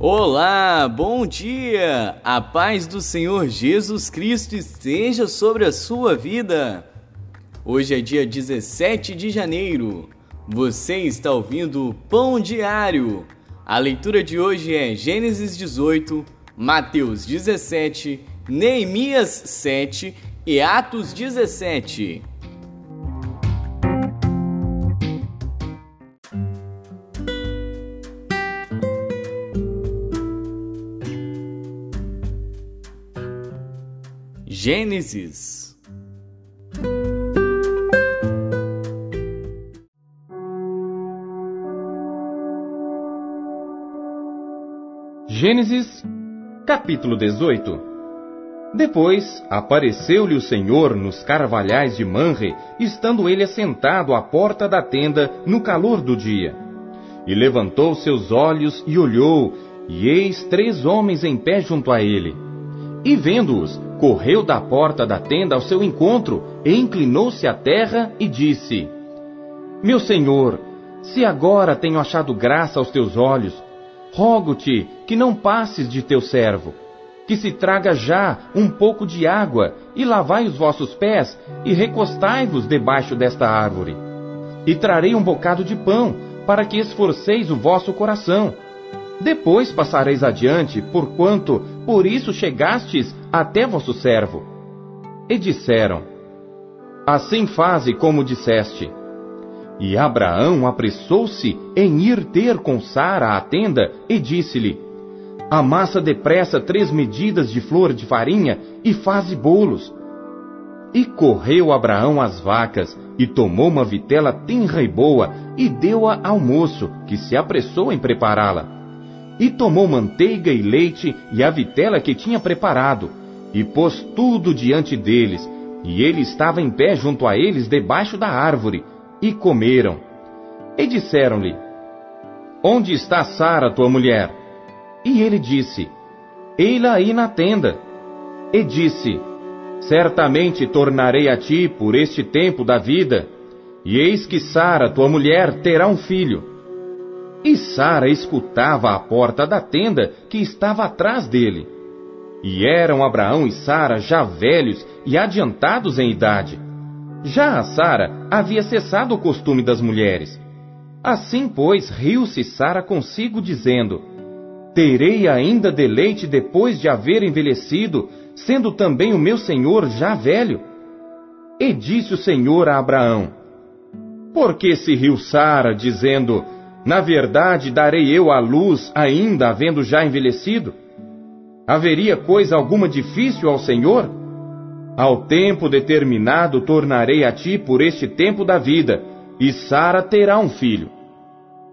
Olá, bom dia! A paz do Senhor Jesus Cristo esteja sobre a sua vida. Hoje é dia 17 de janeiro. Você está ouvindo o Pão Diário. A leitura de hoje é Gênesis 18, Mateus 17, Neemias 7 e Atos 17. Gênesis Gênesis, capítulo 18 Depois apareceu-lhe o Senhor nos carvalhais de Manre, estando ele assentado à porta da tenda no calor do dia. E levantou seus olhos e olhou, e eis três homens em pé junto a ele. E vendo-os, correu da porta da tenda ao seu encontro, e inclinou-se à terra e disse: Meu senhor, se agora tenho achado graça aos teus olhos, rogo-te que não passes de teu servo, que se traga já um pouco de água, e lavai os vossos pés, e recostai-vos debaixo desta árvore. E trarei um bocado de pão, para que esforceis o vosso coração. Depois passareis adiante, porquanto por isso chegastes até vosso servo. E disseram: Assim faze como disseste. E Abraão apressou-se em ir ter com Sara à tenda e disse-lhe: Amassa depressa três medidas de flor de farinha e faze bolos. E correu Abraão às vacas, e tomou uma vitela tenra e boa, e deu-a ao moço, que se apressou em prepará-la. E tomou manteiga e leite e a vitela que tinha preparado, e pôs tudo diante deles, e ele estava em pé junto a eles debaixo da árvore, e comeram. E disseram-lhe: Onde está Sara, tua mulher? E ele disse: Ei-la aí na tenda. E disse: Certamente tornarei a ti por este tempo da vida, e eis que Sara, tua mulher, terá um filho. E Sara escutava à porta da tenda que estava atrás dele. E eram Abraão e Sara já velhos e adiantados em idade. Já a Sara havia cessado o costume das mulheres. Assim, pois, riu-se Sara consigo, dizendo: Terei ainda deleite depois de haver envelhecido, sendo também o meu senhor já velho? E disse o Senhor a Abraão: Por que se riu Sara, dizendo: Na verdade darei eu à luz, ainda havendo já envelhecido? Haveria coisa alguma difícil ao Senhor? Ao tempo determinado tornarei a ti por este tempo da vida, e Sara terá um filho.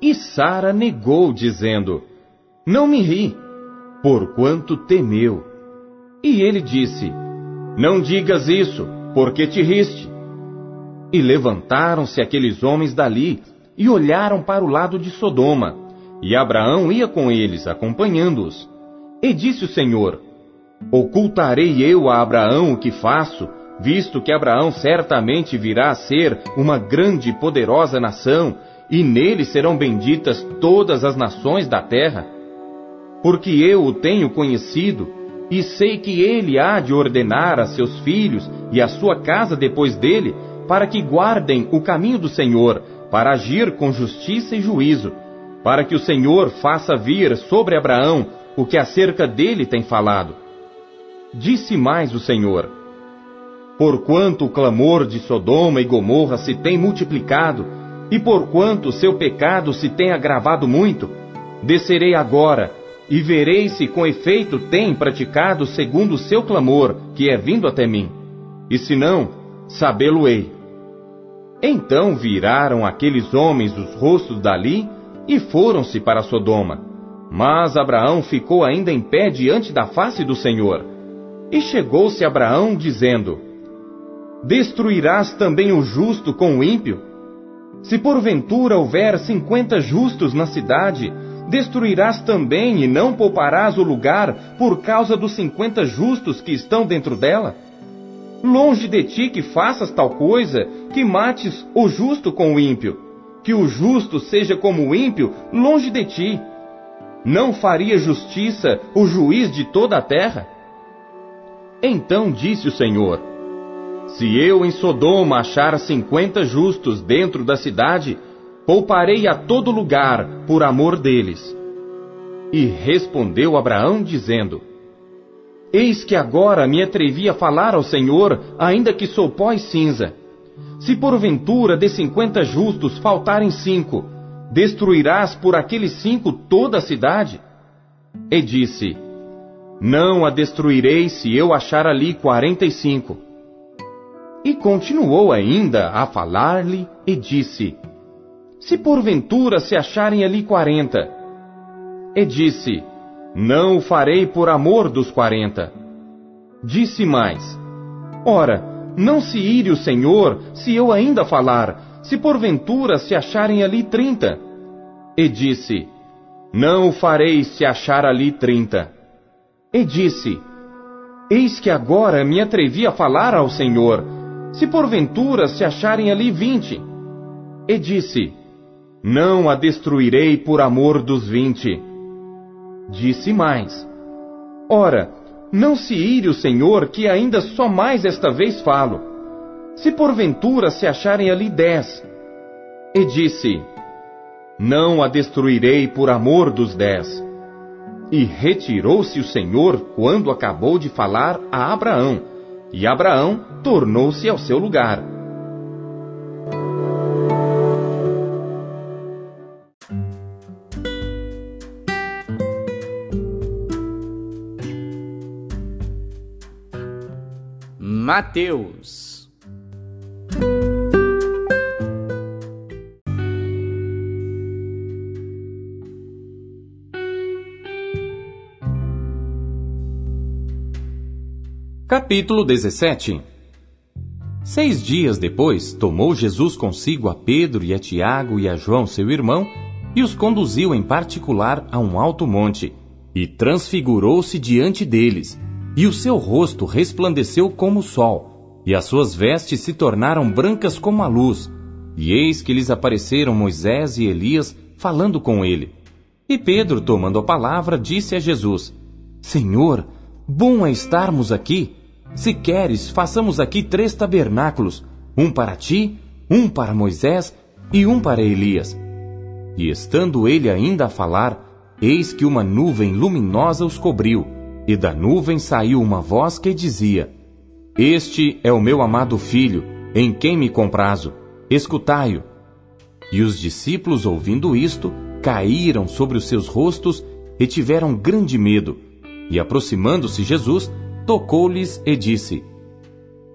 E Sara negou, dizendo: Não me ri, porquanto temeu. E ele disse: Não digas isso, porque te riste. E levantaram-se aqueles homens dali e olharam para o lado de Sodoma. E Abraão ia com eles, acompanhando-os. E disse o Senhor: Ocultarei eu a Abraão o que faço, visto que Abraão certamente virá a ser uma grande e poderosa nação, e nele serão benditas todas as nações da terra? Porque eu o tenho conhecido, e sei que ele há de ordenar a seus filhos e a sua casa depois dele, para que guardem o caminho do Senhor, para agir com justiça e juízo, para que o Senhor faça vir sobre Abraão o que acerca dele tem falado. Disse mais o Senhor: Porquanto o clamor de Sodoma e Gomorra se tem multiplicado, e porquanto seu pecado se tem agravado muito, descerei agora, e verei se com efeito tem praticado segundo o seu clamor, que é vindo até mim. E se não, sabê-lo-ei. Então viraram aqueles homens os rostos dali e foram-se para Sodoma. Mas Abraão ficou ainda em pé diante da face do Senhor. E chegou-se Abraão, dizendo: Destruirás também o justo com o ímpio? Se porventura houver cinquenta justos na cidade, destruirás também e não pouparás o lugar por causa dos cinquenta justos que estão dentro dela? Longe de ti que faças tal coisa, que mates o justo com o ímpio. Que o justo seja como o ímpio, longe de ti não faria justiça o juiz de toda a terra? Então disse o Senhor: Se eu em Sodoma achar cinquenta justos dentro da cidade, pouparei a todo lugar por amor deles. E respondeu Abraão, dizendo: Eis que agora me atrevi a falar ao Senhor, ainda que sou pó e cinza. Se porventura de cinquenta justos faltarem cinco, destruirás por aqueles cinco toda a cidade? E disse: Não a destruirei se eu achar ali quarenta e cinco. E continuou ainda a falar-lhe e disse: Se porventura se acharem ali quarenta. E disse: Não o farei por amor dos quarenta. Disse mais: Ora, não se ire o Senhor se eu ainda falar, se porventura se acharem ali trinta. E disse: Não o farei se achar ali trinta. E disse: Eis que agora me atrevi a falar ao Senhor, se porventura se acharem ali vinte. E disse: Não a destruirei por amor dos vinte. Disse mais: Ora, não se ire o Senhor, que ainda só mais esta vez falo. Se porventura se acharem ali dez. E disse: Não a destruirei por amor dos dez. E retirou-se o Senhor quando acabou de falar a Abraão, e Abraão tornou-se ao seu lugar. Mateus. Capítulo 17 Seis dias depois, tomou Jesus consigo a Pedro e a Tiago e a João, seu irmão, e os conduziu em particular a um alto monte, e transfigurou-se diante deles e o seu rosto resplandeceu como o sol, e as suas vestes se tornaram brancas como a luz. E eis que lhes apareceram Moisés e Elias falando com ele. E Pedro, tomando a palavra, disse a Jesus: Senhor, bom é estarmos aqui. Se queres, façamos aqui três tabernáculos: um para ti, um para Moisés e um para Elias. E estando ele ainda a falar, eis que uma nuvem luminosa os cobriu e da nuvem saiu uma voz que dizia: Este é o meu amado filho, em quem me comprazo. Escutai-o. E os discípulos, ouvindo isto, caíram sobre os seus rostos e tiveram grande medo. E aproximando-se Jesus, tocou-lhes e disse: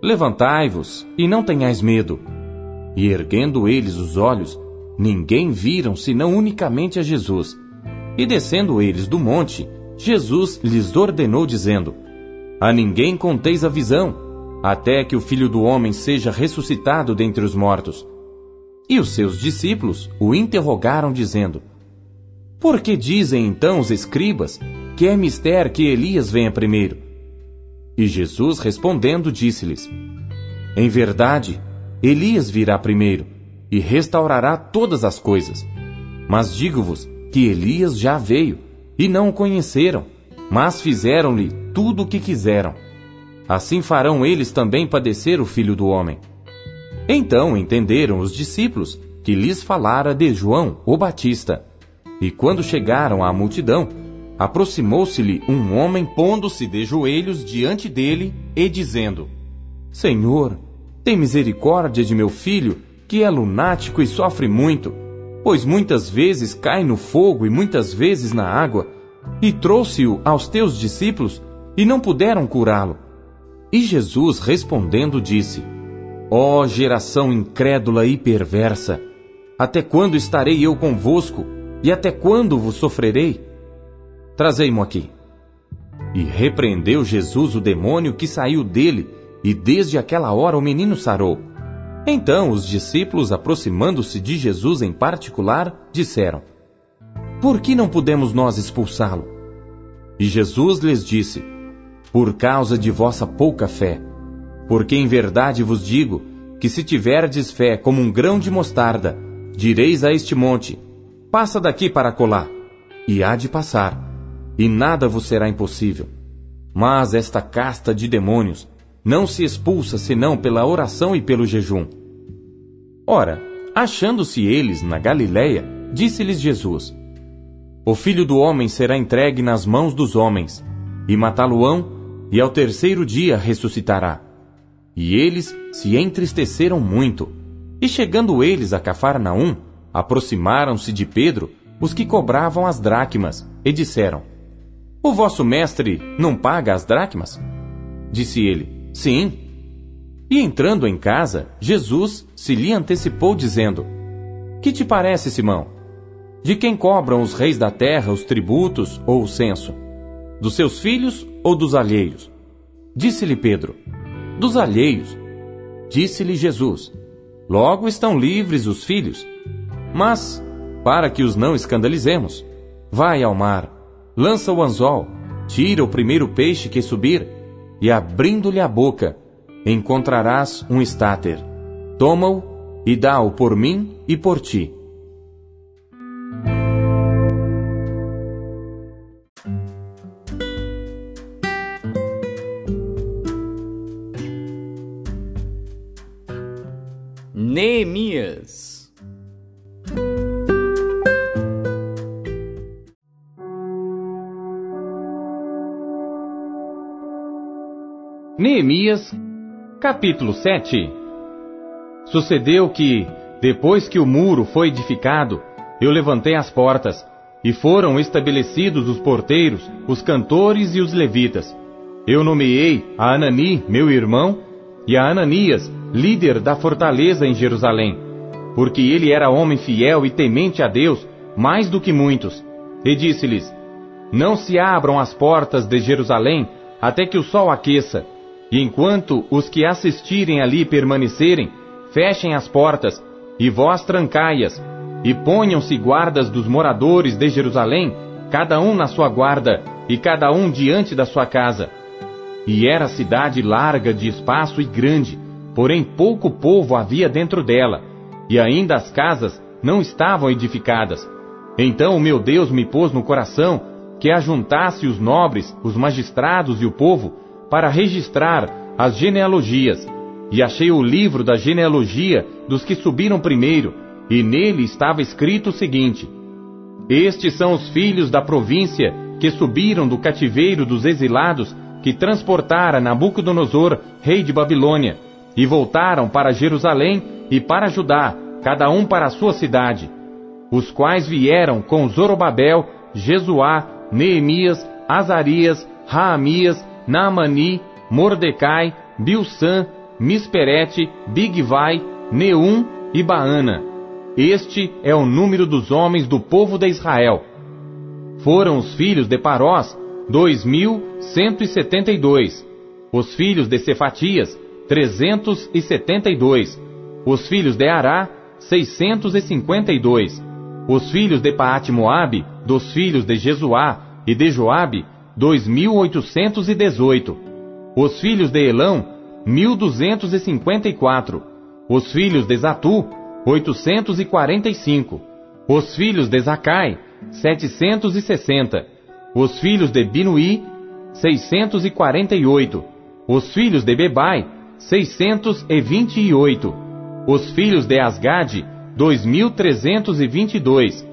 Levantai-vos e não tenhais medo. E erguendo eles os olhos, ninguém viram senão unicamente a Jesus. E descendo eles do monte, Jesus lhes ordenou, dizendo: A ninguém conteis a visão, até que o filho do homem seja ressuscitado dentre os mortos. E os seus discípulos o interrogaram, dizendo: Por que dizem então os escribas que é mister que Elias venha primeiro? E Jesus respondendo disse-lhes: Em verdade, Elias virá primeiro e restaurará todas as coisas. Mas digo-vos que Elias já veio e não o conheceram, mas fizeram-lhe tudo o que quiseram. Assim farão eles também padecer o filho do homem. Então entenderam os discípulos que lhes falara de João, o Batista. E quando chegaram à multidão, aproximou-se-lhe um homem pondo-se de joelhos diante dele e dizendo: Senhor, tem misericórdia de meu filho, que é lunático e sofre muito pois muitas vezes cai no fogo e muitas vezes na água, e trouxe-o aos teus discípulos, e não puderam curá-lo. E Jesus respondendo disse: Ó oh, geração incrédula e perversa, até quando estarei eu convosco, e até quando vos sofrerei? Trazei-mo aqui. E repreendeu Jesus o demônio que saiu dele, e desde aquela hora o menino sarou. Então os discípulos, aproximando-se de Jesus em particular, disseram: Por que não podemos nós expulsá-lo? E Jesus lhes disse: Por causa de vossa pouca fé. Porque em verdade vos digo que se tiverdes fé como um grão de mostarda, direis a este monte: Passa daqui para colar, e há de passar, e nada vos será impossível. Mas esta casta de demônios não se expulsa senão pela oração e pelo jejum. Ora, achando-se eles na Galiléia, disse-lhes Jesus: O filho do homem será entregue nas mãos dos homens, e matá-lo-ão, e ao terceiro dia ressuscitará. E eles se entristeceram muito. E chegando eles a Cafarnaum, aproximaram-se de Pedro os que cobravam as dracmas, e disseram: O vosso mestre não paga as dracmas? Disse ele: Sim. E entrando em casa, Jesus se lhe antecipou, dizendo: Que te parece, Simão? De quem cobram os reis da terra os tributos ou o censo? Dos seus filhos ou dos alheios? Disse-lhe Pedro: Dos alheios. Disse-lhe Jesus: Logo estão livres os filhos. Mas, para que os não escandalizemos, vai ao mar, lança o anzol, tira o primeiro peixe que subir, e abrindo-lhe a boca, encontrarás um estáter. Toma-o e dá-o por mim e por ti. Neemias. Neemias, capítulo 7 Sucedeu que, depois que o muro foi edificado, eu levantei as portas, e foram estabelecidos os porteiros, os cantores e os levitas. Eu nomeei a Anani, meu irmão, e a Ananias, líder da fortaleza em Jerusalém, porque ele era homem fiel e temente a Deus, mais do que muitos. E disse-lhes: Não se abram as portas de Jerusalém até que o sol aqueça, e enquanto os que assistirem ali permanecerem, fechem as portas, e vós trancai-as, e ponham-se guardas dos moradores de Jerusalém, cada um na sua guarda, e cada um diante da sua casa. E era cidade larga de espaço e grande, porém pouco povo havia dentro dela, e ainda as casas não estavam edificadas. Então o meu Deus me pôs no coração que ajuntasse os nobres, os magistrados e o povo para registrar as genealogias. E achei o livro da genealogia dos que subiram primeiro, e nele estava escrito o seguinte: Estes são os filhos da província que subiram do cativeiro dos exilados que transportara Nabucodonosor, rei de Babilônia e voltaram para Jerusalém e para Judá, cada um para a sua cidade, os quais vieram com Zorobabel, Jesuá, Neemias, Azarias, Raamias, Naamani, Mordecai, Bilsan, Misperete, Bigvai, Neum e Baana. Este é o número dos homens do povo de Israel. Foram os filhos de Parós, dois mil cento e setenta e dois. Os filhos de Cefatias, 372. Os filhos de Ará, 652. Os filhos de Paate Moabe, dos filhos de Jesuá e de Joabe, 2818. Os filhos de Elão, 1254. Os filhos de Zatu, 845. Os filhos de Zacai, 760. Os filhos de Binuí, 648. Os filhos de Bebai, 628. Os filhos de Asgade, 2322.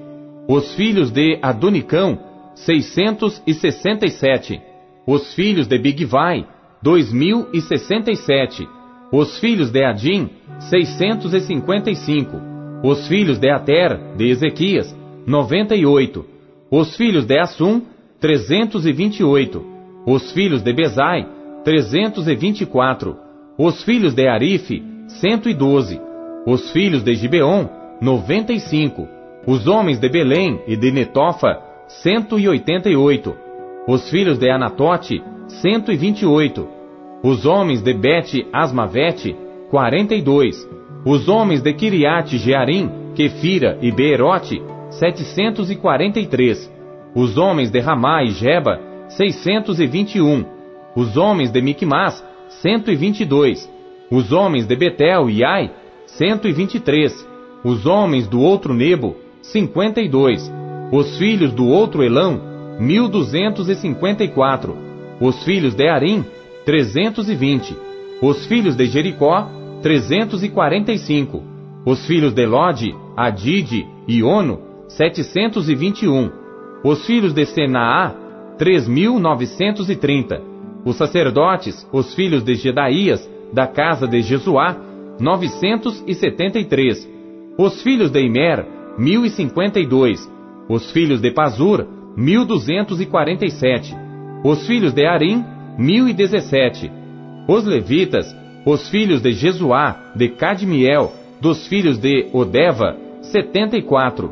Os filhos de Adonicão, 667. Os filhos de Bigvai, 2067. Os filhos de Adim, 655. Os filhos de Ater, de Ezequias, 98. Os filhos de Assum, 328. Os filhos de Bezai, 324 os filhos de Arife, 112. Os filhos de Gibeon, 95. Os homens de Belém e de Netofa, 188. Os filhos de Anatote, 128. Os homens de Bet Asmavete, 42. Os homens de Kiriate Jearim, Kefira e Beerote, 743. Os homens de Ramá e Jeba, 621. Os homens de Micmas, 122. Os homens de Betel e Ai, 123. Os homens do outro Nebo, 52. Os filhos do outro Elão, 1254. Os filhos de Arim, 320. Os filhos de Jericó, 345. Os filhos de Lode, Adide e Ono, 721. Os filhos de Senaá, 3.930. Os sacerdotes, os filhos de Gedaías, da casa de Jesuá, 973. Os filhos de Imer, 1052. Os filhos de Pazur, 1247. Os filhos de Arim, 1017. Os levitas, os filhos de Jesuá, de Cadmiel, dos filhos de Odeva, 74.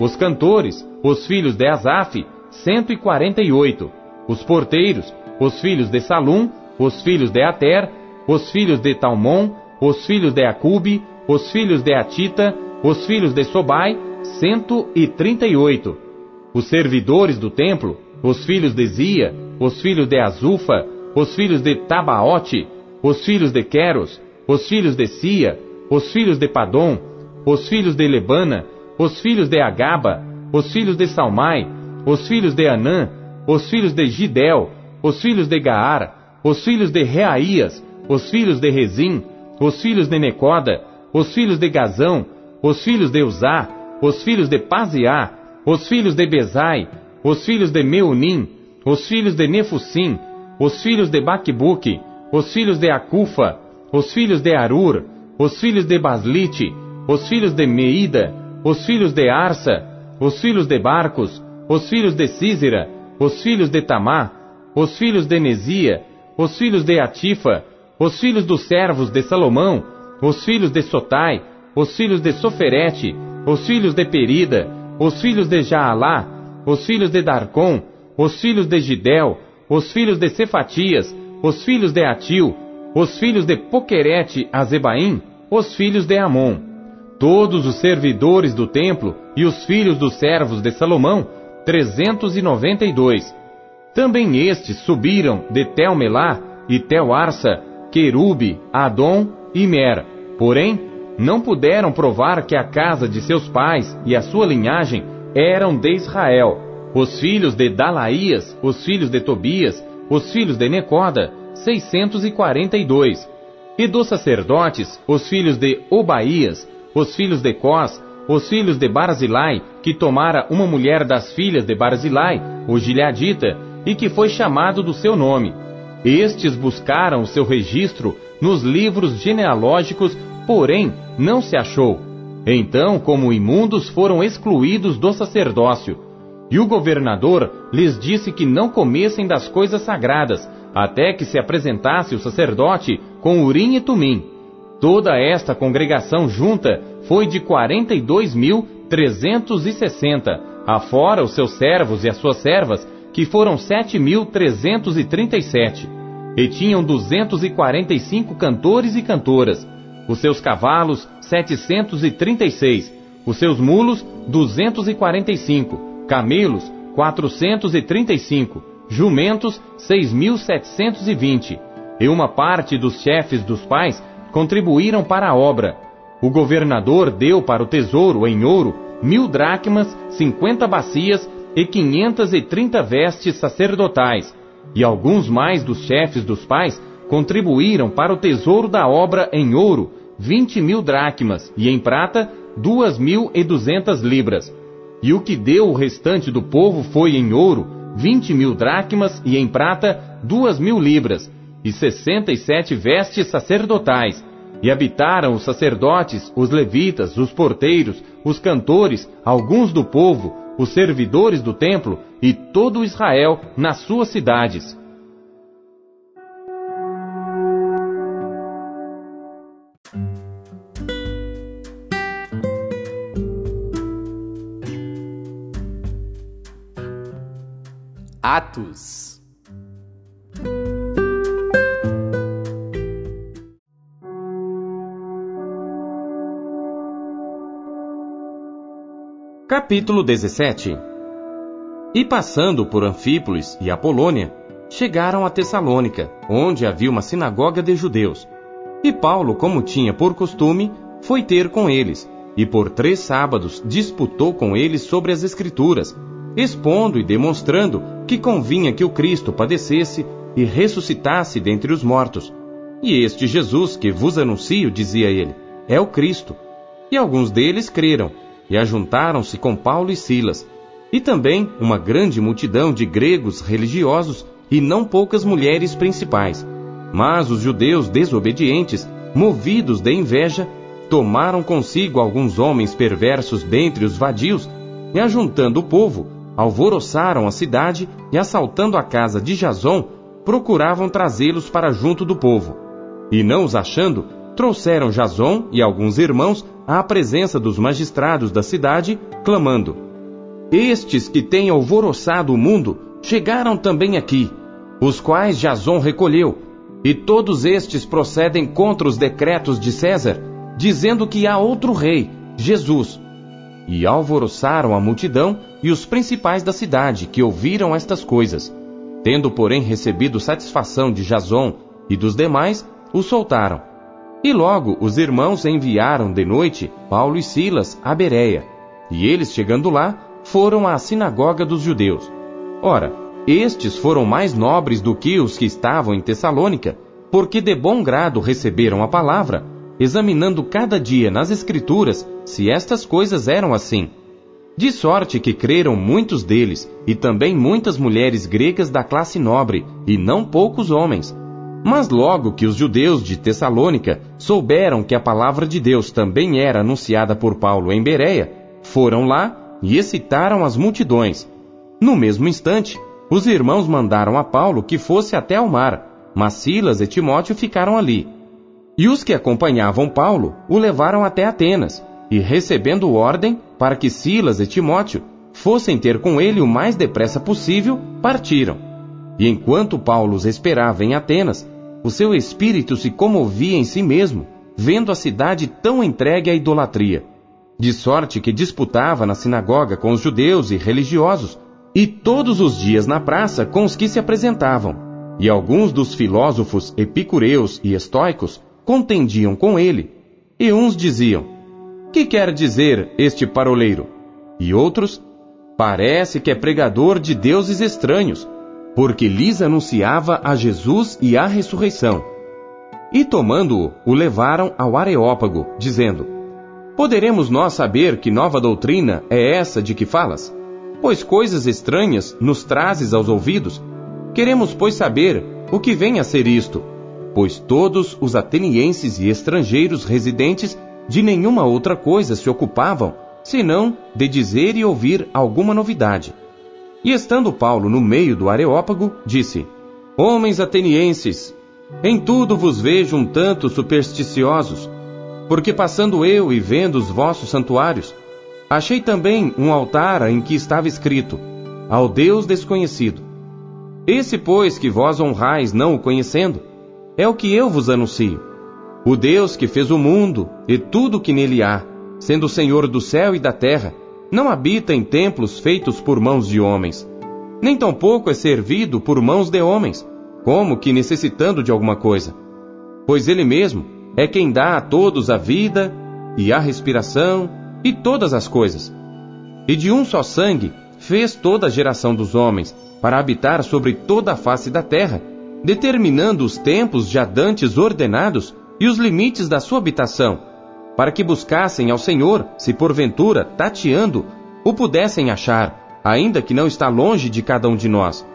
Os cantores, os filhos de Asaf, 148. Os porteiros, os filhos de Salum, os filhos de Ater, os filhos de Talmon, os filhos de Acube, os filhos de Atita, os filhos de Sobai, 138. Os servidores do templo, os filhos de Zia, os filhos de Azufa, os filhos de Tabaote, os filhos de Queros, os filhos de Sia, os filhos de Padom, os filhos de Lebana, os filhos de Agaba, os filhos de Salmai, os filhos de Anã, os filhos de Gidel, os filhos de Gaar, os filhos de Reaías, os filhos de Rezim, os filhos de Necoda, os filhos de Gazão, os filhos de Uzá, os filhos de Paziá, os filhos de Bezai, os filhos de Meunim, os filhos de Nefusim, os filhos de Baquebuque, os filhos de Acufa, os filhos de Arur, os filhos de Baslite, os filhos de Meida, os filhos de Arsa, os filhos de Barcos, os filhos de Císera, os filhos de Tamá, os filhos de Nesia, os filhos de Atifa, os filhos dos servos de Salomão, os filhos de Sotai, os filhos de Soferete, os filhos de Perida, os filhos de Jaalá, os filhos de Darcon, os filhos de Gidel, os filhos de Cefatias, os filhos de Atil, os filhos de Poquerete Azebaim, os filhos de Amon. Todos os servidores do templo e os filhos dos servos de Salomão, trezentos e noventa e dois. Também estes subiram de Telmelá e Telarsa, Querube, Adom e Mer. Porém, não puderam provar que a casa de seus pais e a sua linhagem eram de Israel. Os filhos de Dalaías, os filhos de Tobias, os filhos de Necoda, 642. E dos sacerdotes, os filhos de Obaías, os filhos de Cós, os filhos de Barzilai, que tomara uma mulher das filhas de Barzilai, o Gileadita, e que foi chamado do seu nome. Estes buscaram o seu registro nos livros genealógicos, porém não se achou. Então, como imundos, foram excluídos do sacerdócio. E o governador lhes disse que não comessem das coisas sagradas, até que se apresentasse o sacerdote com urim e tumim. Toda esta congregação junta foi de quarenta e dois mil trezentos e sessenta, afora os seus servos e as suas servas, que foram 7.337, e tinham 245 cantores e cantoras, os seus cavalos 736, os seus mulos 245, camelos 435, jumentos 6.720, e uma parte dos chefes dos pais contribuíram para a obra. O governador deu para o tesouro em ouro mil dracmas, cinquenta bacias e quinhentas e trinta vestes sacerdotais, e alguns mais dos chefes dos pais contribuíram para o tesouro da obra em ouro vinte mil dracmas, e em prata duas mil e duzentas libras. E o que deu o restante do povo foi em ouro vinte mil dracmas, e em prata duas mil libras, e sessenta e sete vestes sacerdotais. E habitaram os sacerdotes, os levitas, os porteiros, os cantores, alguns do povo, os servidores do templo e todo Israel nas suas cidades. Atos Capítulo 17 E passando por Anfípolis e Apolônia, chegaram a Tessalônica, onde havia uma sinagoga de judeus. E Paulo, como tinha por costume, foi ter com eles, e por três sábados disputou com eles sobre as Escrituras, expondo e demonstrando que convinha que o Cristo padecesse e ressuscitasse dentre os mortos. E este Jesus que vos anuncio, dizia ele, é o Cristo. E alguns deles creram, e ajuntaram-se com Paulo e Silas, e também uma grande multidão de gregos religiosos e não poucas mulheres principais. Mas os judeus desobedientes, movidos de inveja, tomaram consigo alguns homens perversos dentre os vadios, e ajuntando o povo, alvoroçaram a cidade e assaltando a casa de Jason, procuravam trazê-los para junto do povo. E não os achando, trouxeram Jason e alguns irmãos à presença dos magistrados da cidade, clamando: Estes que têm alvoroçado o mundo chegaram também aqui, os quais Jason recolheu, e todos estes procedem contra os decretos de César, dizendo que há outro rei, Jesus. E alvoroçaram a multidão e os principais da cidade, que ouviram estas coisas. Tendo, porém, recebido satisfação de Jason e dos demais, o soltaram. E logo os irmãos enviaram de noite Paulo e Silas a Bereia. E eles, chegando lá, foram à sinagoga dos judeus. Ora, estes foram mais nobres do que os que estavam em Tessalônica, porque de bom grado receberam a palavra, examinando cada dia nas Escrituras se estas coisas eram assim. De sorte que creram muitos deles, e também muitas mulheres gregas da classe nobre, e não poucos homens. Mas logo que os judeus de Tessalônica souberam que a palavra de Deus também era anunciada por Paulo em Bereia, foram lá e excitaram as multidões. No mesmo instante, os irmãos mandaram a Paulo que fosse até o mar, mas Silas e Timóteo ficaram ali. E os que acompanhavam Paulo o levaram até Atenas, e recebendo ordem para que Silas e Timóteo fossem ter com ele o mais depressa possível, partiram. E enquanto Paulo os esperava em Atenas, o seu espírito se comovia em si mesmo, vendo a cidade tão entregue à idolatria. De sorte que disputava na sinagoga com os judeus e religiosos, e todos os dias na praça com os que se apresentavam. E alguns dos filósofos epicureus e estoicos contendiam com ele. E uns diziam: Que quer dizer este paroleiro? E outros: Parece que é pregador de deuses estranhos porque lhes anunciava a Jesus e a ressurreição. E tomando-o, o levaram ao Areópago, dizendo: Poderemos nós saber que nova doutrina é essa de que falas? Pois coisas estranhas nos trazes aos ouvidos. Queremos, pois, saber o que vem a ser isto. Pois todos os atenienses e estrangeiros residentes de nenhuma outra coisa se ocupavam, senão de dizer e ouvir alguma novidade. E estando Paulo no meio do Areópago, disse: Homens atenienses, em tudo vos vejo um tanto supersticiosos, porque passando eu e vendo os vossos santuários, achei também um altar em que estava escrito: Ao Deus desconhecido. Esse, pois, que vós honrais não o conhecendo, é o que eu vos anuncio. O Deus que fez o mundo e tudo o que nele há, sendo Senhor do céu e da terra, não habita em templos feitos por mãos de homens, nem tampouco é servido por mãos de homens, como que necessitando de alguma coisa. Pois Ele mesmo é quem dá a todos a vida e a respiração e todas as coisas. E de um só sangue fez toda a geração dos homens, para habitar sobre toda a face da terra, determinando os tempos já dantes ordenados e os limites da sua habitação, para que buscassem ao Senhor, se porventura, tateando, o pudessem achar, ainda que não está longe de cada um de nós.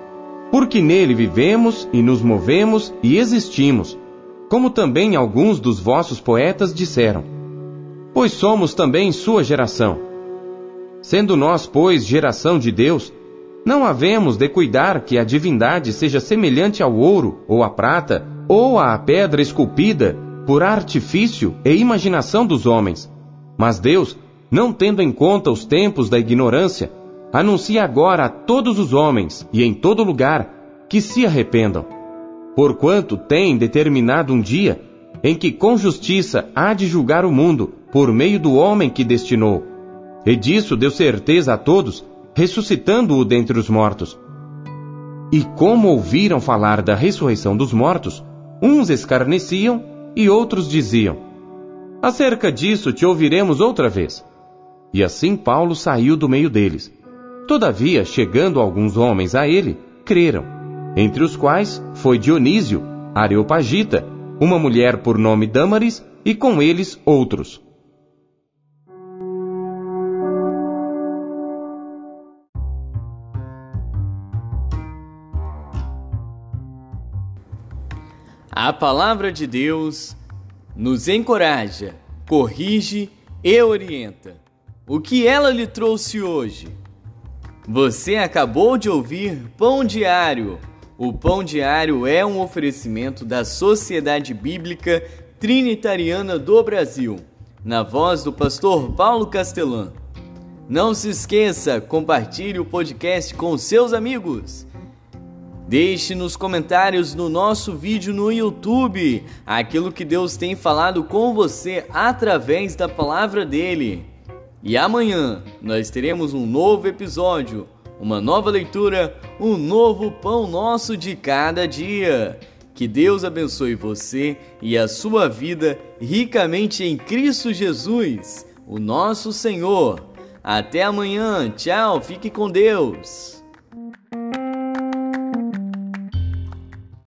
Porque nele vivemos e nos movemos e existimos, como também alguns dos vossos poetas disseram. Pois somos também sua geração. Sendo nós, pois, geração de Deus, não havemos de cuidar que a divindade seja semelhante ao ouro, ou à prata, ou à pedra esculpida, por artifício e imaginação dos homens. Mas Deus, não tendo em conta os tempos da ignorância, anuncia agora a todos os homens e em todo lugar que se arrependam. Porquanto tem determinado um dia em que com justiça há de julgar o mundo por meio do homem que destinou. E disso deu certeza a todos, ressuscitando-o dentre os mortos. E como ouviram falar da ressurreição dos mortos, uns escarneciam e outros diziam: Acerca disso te ouviremos outra vez. E assim Paulo saiu do meio deles. Todavia, chegando alguns homens a ele, creram, entre os quais foi Dionísio, Areopagita, uma mulher por nome Dâmaris, e com eles outros. A palavra de Deus nos encoraja, corrige e orienta. O que ela lhe trouxe hoje? Você acabou de ouvir Pão Diário. O Pão Diário é um oferecimento da Sociedade Bíblica Trinitariana do Brasil, na voz do pastor Paulo Castelã. Não se esqueça, compartilhe o podcast com seus amigos Deixe nos comentários no nosso vídeo no YouTube aquilo que Deus tem falado com você através da palavra dele. E amanhã nós teremos um novo episódio, uma nova leitura, um novo pão nosso de cada dia. Que Deus abençoe você e a sua vida ricamente em Cristo Jesus, o nosso Senhor. Até amanhã, tchau, fique com Deus.